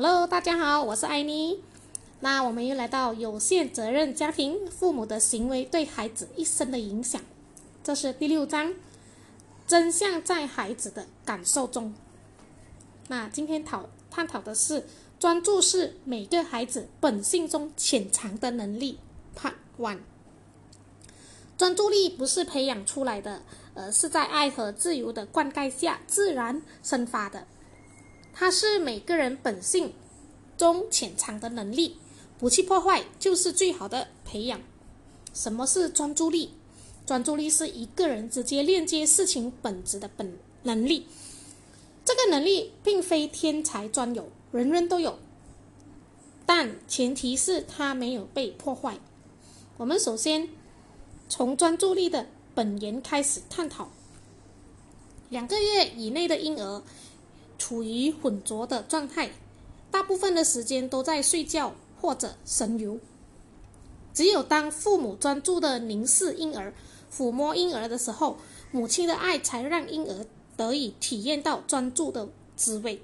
Hello，大家好，我是艾妮。那我们又来到有限责任家庭，父母的行为对孩子一生的影响。这是第六章，真相在孩子的感受中。那今天讨探讨的是，专注是每个孩子本性中潜藏的能力。Part One，专注力不是培养出来的，而是在爱和自由的灌溉下自然生发的。它是每个人本性中潜藏的能力，不去破坏就是最好的培养。什么是专注力？专注力是一个人直接链接事情本质的本能力。这个能力并非天才专有，人人都有，但前提是它没有被破坏。我们首先从专注力的本源开始探讨。两个月以内的婴儿。处于混浊的状态，大部分的时间都在睡觉或者神游。只有当父母专注的凝视婴儿、抚摸婴儿的时候，母亲的爱才让婴儿得以体验到专注的滋味。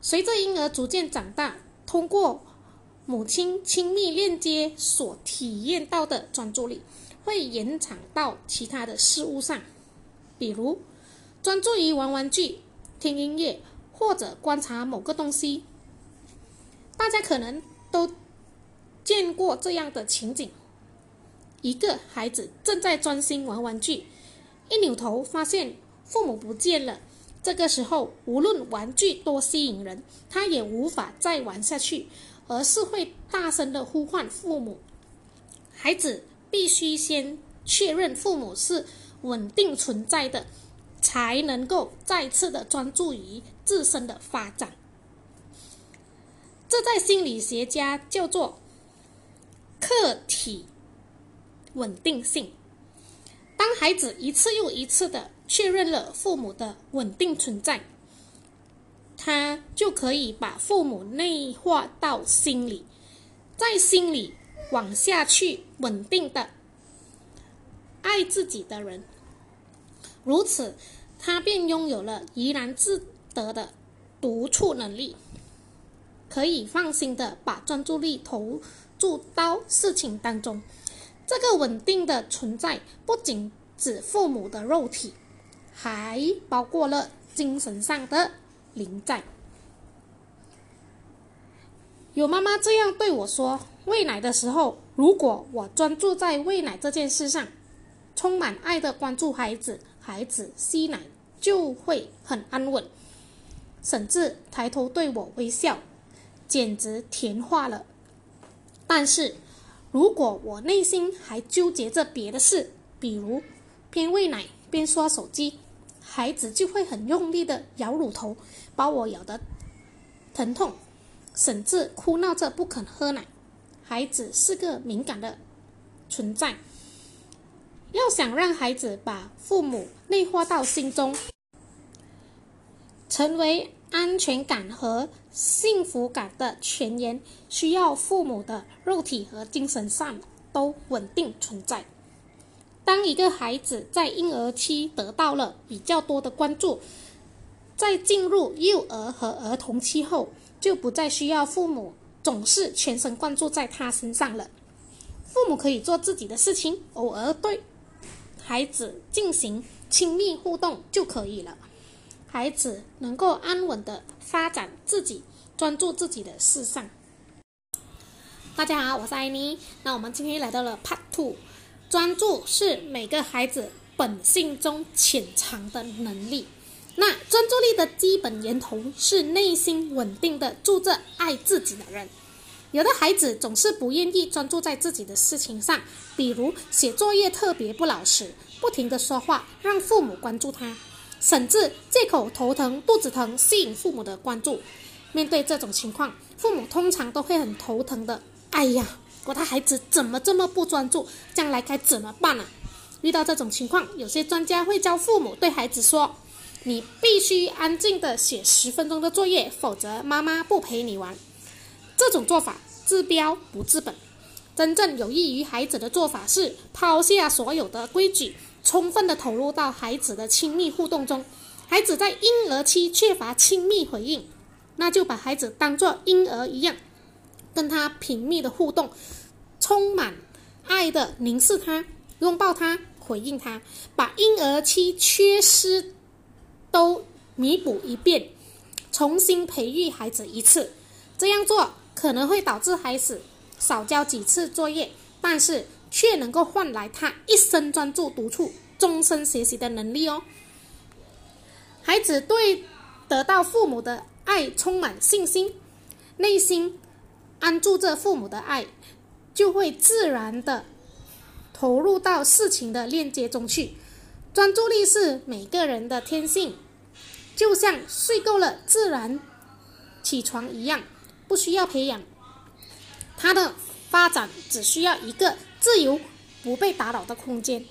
随着婴儿逐渐长大，通过母亲亲密链接所体验到的专注力，会延长到其他的事物上，比如专注于玩玩具、听音乐。或者观察某个东西，大家可能都见过这样的情景：一个孩子正在专心玩玩具，一扭头发现父母不见了。这个时候，无论玩具多吸引人，他也无法再玩下去，而是会大声的呼唤父母。孩子必须先确认父母是稳定存在的。才能够再次的专注于自身的发展，这在心理学家叫做客体稳定性。当孩子一次又一次的确认了父母的稳定存在，他就可以把父母内化到心里，在心里往下去稳定的爱自己的人。如此，他便拥有了怡然自得的独处能力，可以放心的把专注力投注到事情当中。这个稳定的存在不仅指父母的肉体，还包括了精神上的临在。有妈妈这样对我说：“喂奶的时候，如果我专注在喂奶这件事上，充满爱的关注孩子。”孩子吸奶就会很安稳，甚至抬头对我微笑，简直甜化了。但是，如果我内心还纠结着别的事，比如边喂奶边刷手机，孩子就会很用力的咬乳头，把我咬得疼痛，甚至哭闹着不肯喝奶。孩子是个敏感的存在。要想让孩子把父母内化到心中，成为安全感和幸福感的泉源，需要父母的肉体和精神上都稳定存在。当一个孩子在婴儿期得到了比较多的关注，在进入幼儿和儿童期后，就不再需要父母总是全神贯注在他身上了。父母可以做自己的事情，偶尔对。孩子进行亲密互动就可以了，孩子能够安稳的发展自己，专注自己的事上。大家好，我是艾妮。那我们今天来到了 Part Two，专注是每个孩子本性中潜藏的能力。那专注力的基本源头是内心稳定的住着爱自己的人。有的孩子总是不愿意专注在自己的事情上，比如写作业特别不老实，不停的说话让父母关注他，甚至借口头疼、肚子疼吸引父母的关注。面对这种情况，父母通常都会很头疼的。哎呀，我的孩子怎么这么不专注？将来该怎么办呢？遇到这种情况，有些专家会教父母对孩子说：“你必须安静的写十分钟的作业，否则妈妈不陪你玩。”这种做法治标不治本，真正有益于孩子的做法是抛下所有的规矩，充分的投入到孩子的亲密互动中。孩子在婴儿期缺乏亲密回应，那就把孩子当作婴儿一样，跟他频密的互动，充满爱的凝视他，拥抱他，回应他，把婴儿期缺失都弥补一遍，重新培育孩子一次。这样做可能会导致孩子少交几次作业，但是却能够换来他一生专注独处、终身学习的能力哦。孩子对得到父母的爱充满信心，内心安住着父母的爱，就会自然的投入到事情的链接中去。专注力是每个人的天性，就像睡够了自然起床一样，不需要培养。他的发展只需要一个自由、不被打扰的空间。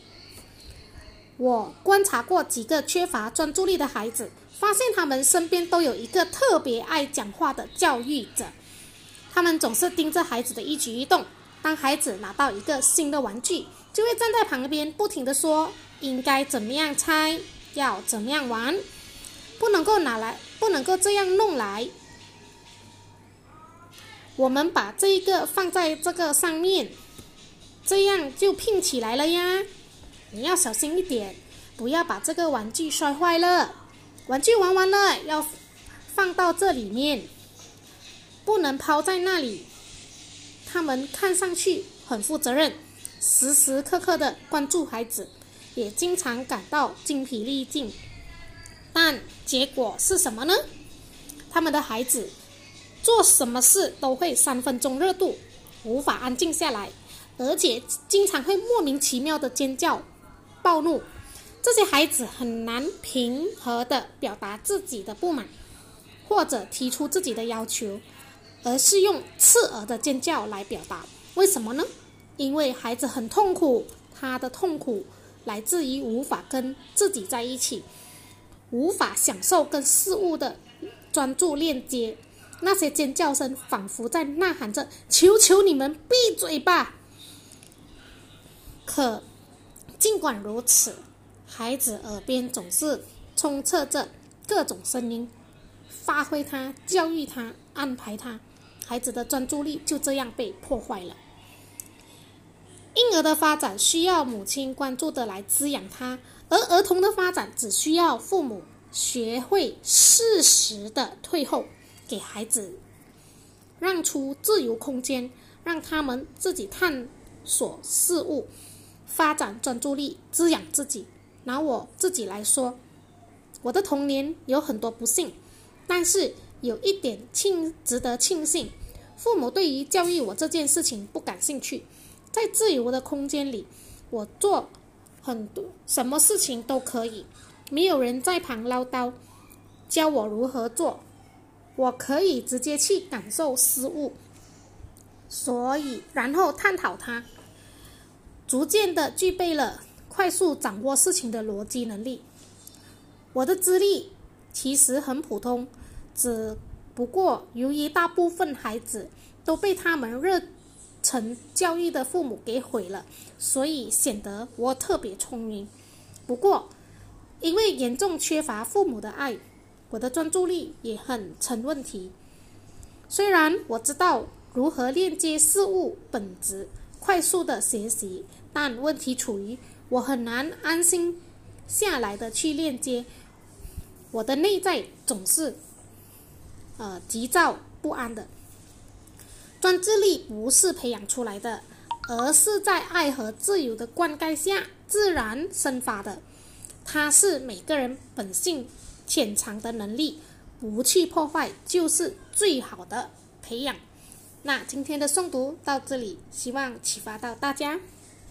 我观察过几个缺乏专注力的孩子。发现他们身边都有一个特别爱讲话的教育者，他们总是盯着孩子的一举一动。当孩子拿到一个新的玩具，就会站在旁边不停地说：“应该怎么样拆，要怎么样玩，不能够拿来，不能够这样弄来。”我们把这一个放在这个上面，这样就拼起来了呀。你要小心一点，不要把这个玩具摔坏了。玩具玩完了，要放到这里面，不能抛在那里。他们看上去很负责任，时时刻刻的关注孩子，也经常感到精疲力尽。但结果是什么呢？他们的孩子做什么事都会三分钟热度，无法安静下来，而且经常会莫名其妙的尖叫、暴怒。这些孩子很难平和的表达自己的不满，或者提出自己的要求，而是用刺耳的尖叫来表达。为什么呢？因为孩子很痛苦，他的痛苦来自于无法跟自己在一起，无法享受跟事物的专注链接。那些尖叫声仿佛在呐喊着：“求求你们闭嘴吧！”可尽管如此。孩子耳边总是充斥着各种声音，发挥他、教育他、安排他，孩子的专注力就这样被破坏了。婴儿的发展需要母亲关注的来滋养他，而儿童的发展只需要父母学会适时的退后，给孩子让出自由空间，让他们自己探索事物，发展专注力，滋养自己。拿我自己来说，我的童年有很多不幸，但是有一点庆值得庆幸，父母对于教育我这件事情不感兴趣。在自由的空间里，我做很多什么事情都可以，没有人在旁唠叨，教我如何做，我可以直接去感受失误，所以然后探讨它，逐渐的具备了。快速掌握事情的逻辑能力。我的资历其实很普通，只不过由于大部分孩子都被他们热忱教育的父母给毁了，所以显得我特别聪明。不过，因为严重缺乏父母的爱，我的专注力也很成问题。虽然我知道如何链接事物本质，快速的学习，但问题处于。我很难安心下来的去链接，我的内在总是呃急躁不安的。专注力不是培养出来的，而是在爱和自由的灌溉下自然生发的。它是每个人本性潜藏的能力，不去破坏就是最好的培养。那今天的诵读到这里，希望启发到大家。